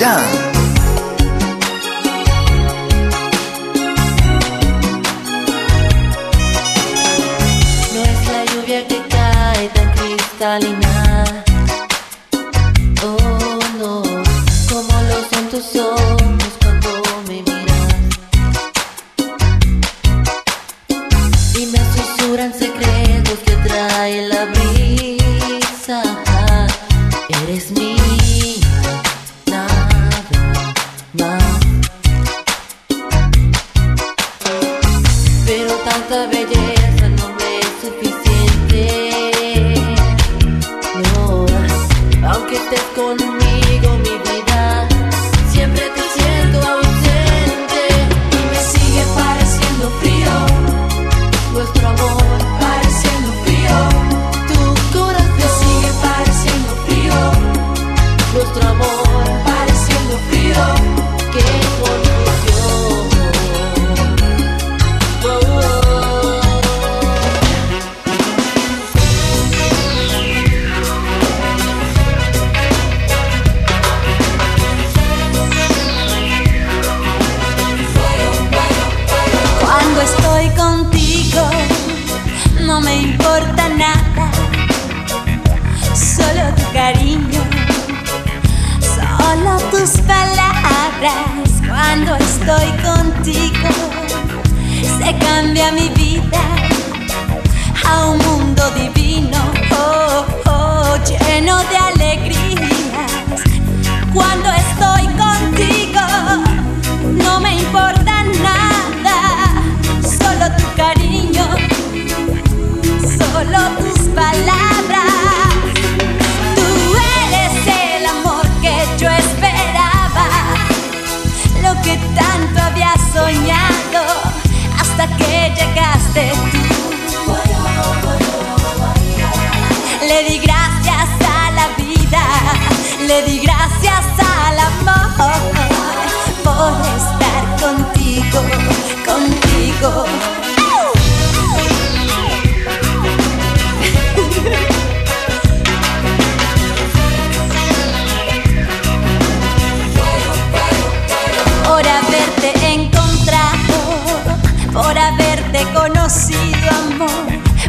No es la lluvia que cae tan cristalina.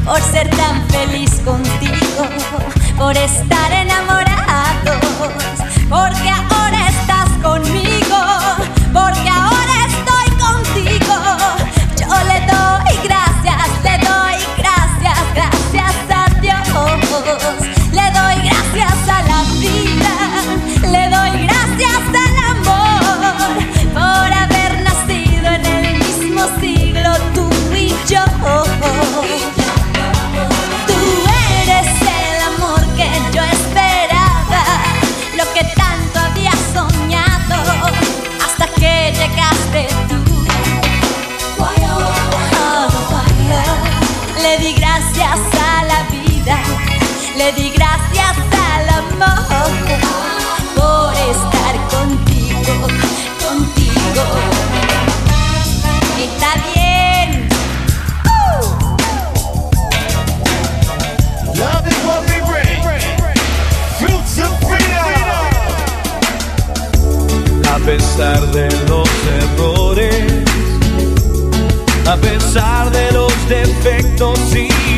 por ser tan feliz contigo, por estar en Le di gracias a la vida, le di gracias al amor por estar contigo, contigo. Está bien. Uh. Love is what we A pesar de los errores, a pesar de los defectos doce.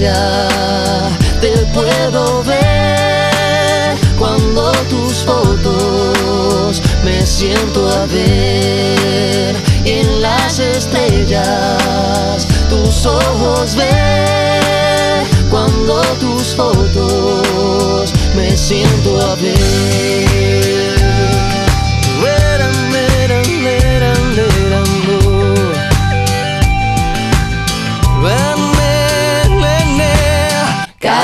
Te puedo ver cuando tus fotos me siento a ver en las estrellas tus ojos ver cuando tus fotos me siento a ver.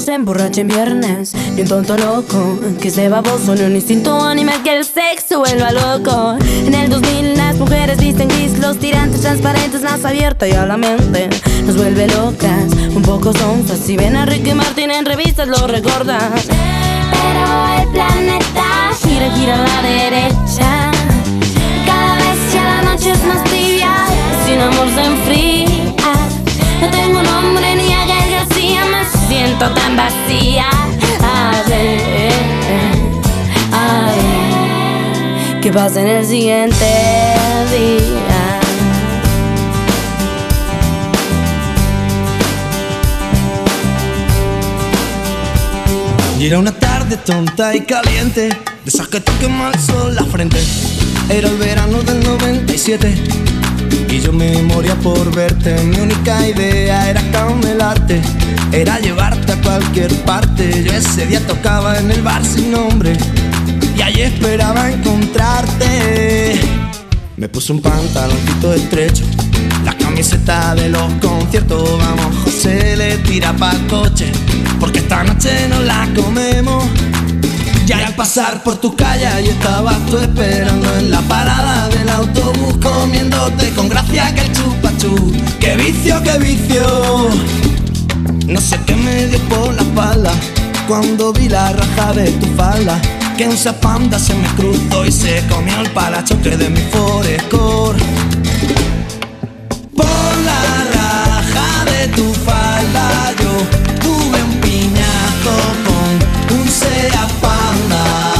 Se emborrache en viernes, ni un tonto loco que se baboso, ni un instinto animal que el sexo vuelva loco. En el 2000 las mujeres visten gris, los tirantes transparentes, más abierta y a la mente nos vuelve locas, un poco sonzas. Si ven a Ricky Martin en revistas lo recordan. Pero el planeta gira, gira a la derecha. Cada vez que la noche es más tibia, sin amor se enfría. No tengo nombre siento tan vacía. A ver, a ver, ¿qué pasa en el siguiente día? Y era una tarde tonta y caliente, de esas que te quema sol la frente. Era el verano del 97 y yo me moría por verte. Mi única idea era camelarte, era llevarte a cualquier parte. Yo ese día tocaba en el bar sin nombre y allí esperaba encontrarte. Me puse un pantaloncito estrecho, la camiseta de los conciertos. Vamos, José le tira pa' coche, porque esta noche no la comemos. Ya al pasar por tu calle y estabas tú esperando en la parada del autobús comiéndote con gracia que el chupachú. ¡Qué vicio, qué vicio! No sé qué me dio por la espalda cuando vi la raja de tu falda. Que un zapanda se me cruzó y se comió el parachoque de mi forescore. Por la raja de tu falda yo con un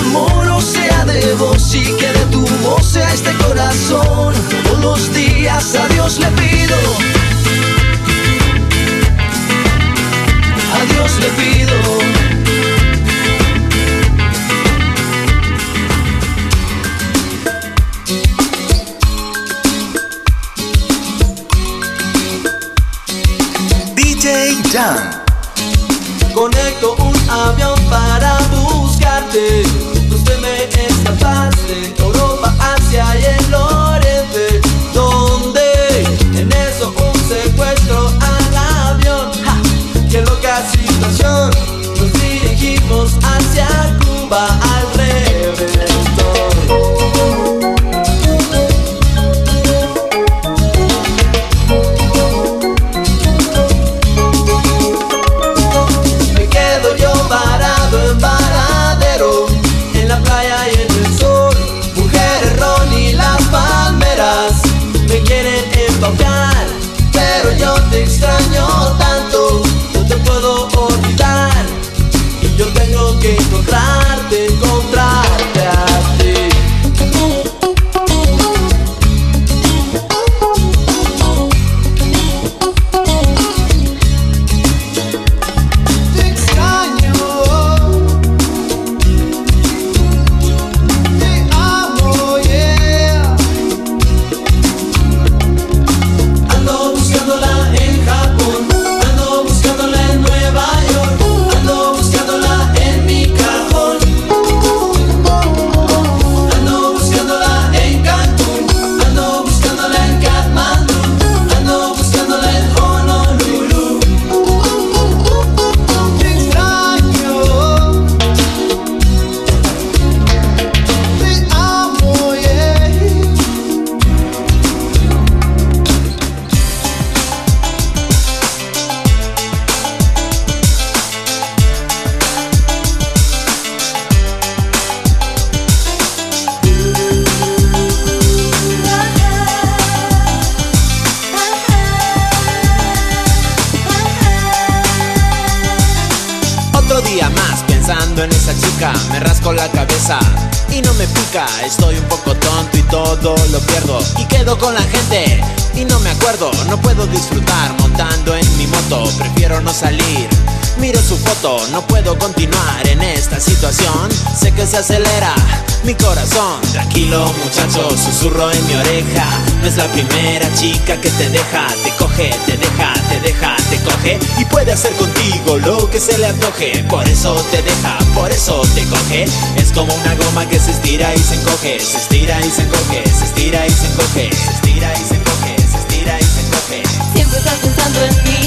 susurro en mi oreja. No es la primera chica que te deja, te coge, te deja, te deja, te coge y puede hacer contigo lo que se le antoje. Por eso te deja, por eso te coge. Es como una goma que se estira y se encoge, se estira y se encoge, se estira y se encoge, se estira y se encoge, se estira y se encoge. Siempre estás pensando en mí,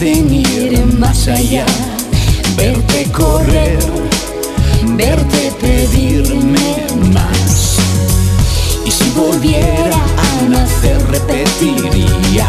me hacen ir más allá, verte correr, verte pedirme más. Y si volviera a nacer repetiría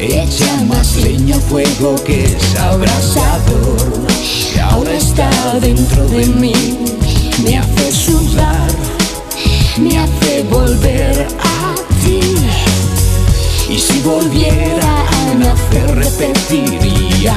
Echa más leña al fuego que es abrasador Y ahora está dentro de mí Me hace sudar Me hace volver a ti. Y si volviera a nacer repetiría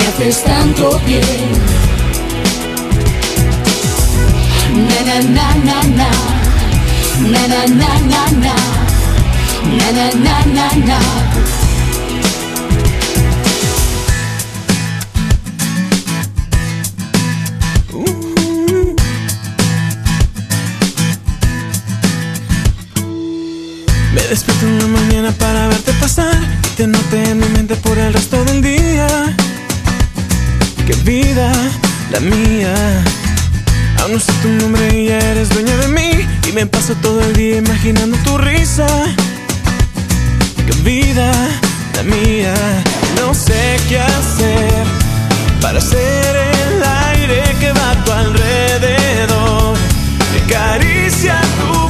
me haces tanto bien. Na na na na na, na na na na na, na na na na. Me despierto en la mañana para verte pasar y te noté en la mía. Aún no sé tu nombre y ya eres dueña de mí y me paso todo el día imaginando tu risa. Qué vida la mía. No sé qué hacer para ser el aire que va a tu alrededor. Que acaricia tu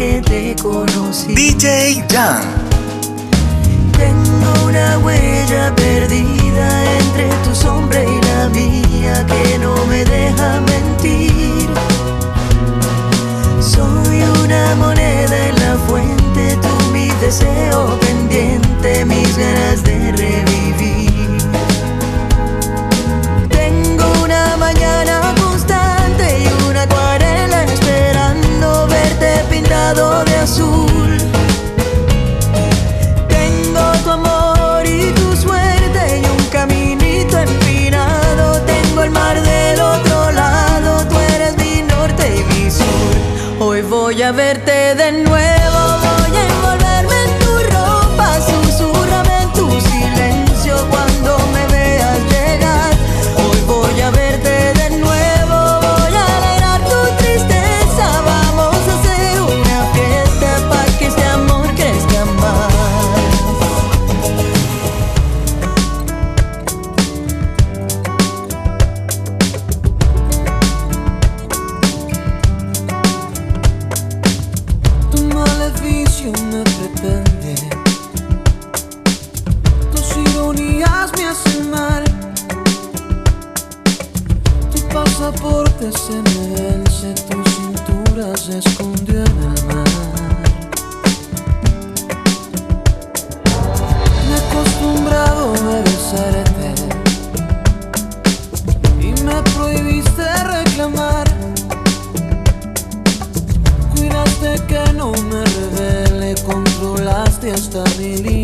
que te conocí. DJ Jan. Tengo una huella perdida entre tu sombra y la mía que no me deja mentir. Soy una moneda en la fuente, tú mi deseo pendiente, mis ganas de revivir. de azul. Tengo tu amor y tu suerte y un caminito empinado. Tengo el mar del otro lado, tú eres mi norte y mi sur. Hoy voy a verte de nuevo. Hasta mi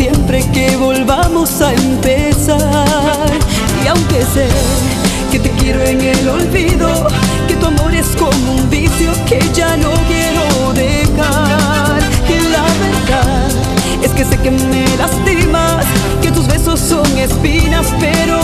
siempre que volvamos a empezar. Y aunque sé que te quiero en el olvido, que tu amor es como un vicio que ya no quiero dejar. Y la verdad es que sé que me lastimas, que tus besos son espinas, pero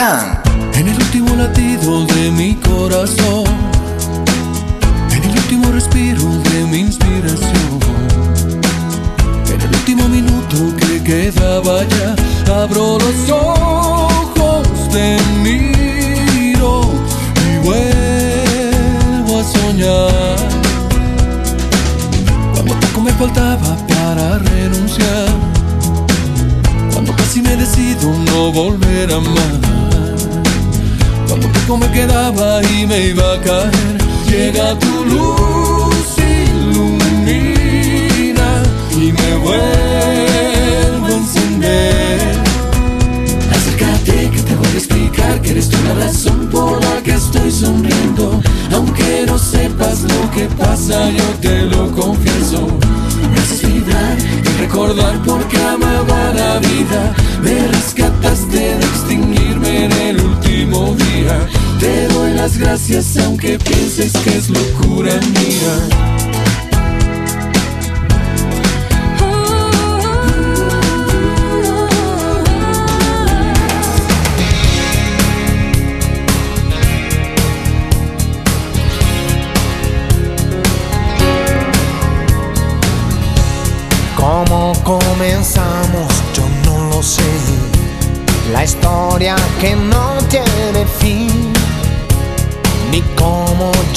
En el último latido de mi corazón, en el último respiro de mi inspiración, en el último minuto que quedaba ya, abro los ojos, te miro y vuelvo a soñar. Cuando poco me faltaba para renunciar, cuando casi me decido no volver a amar. Me quedaba y me iba a caer, llega tu luz, ilumina y me vuelvo a encender. Acércate que te voy a explicar que eres tú la razón por la que estoy sonriendo. Aunque no sepas lo que pasa, yo te lo confieso. Y recordar porque amaba la vida. Me rescataste de extinguirme en el último día. Te doy las gracias aunque pienses que es locura mía. ¿Cómo comenzamos? Yo no lo sé. La historia que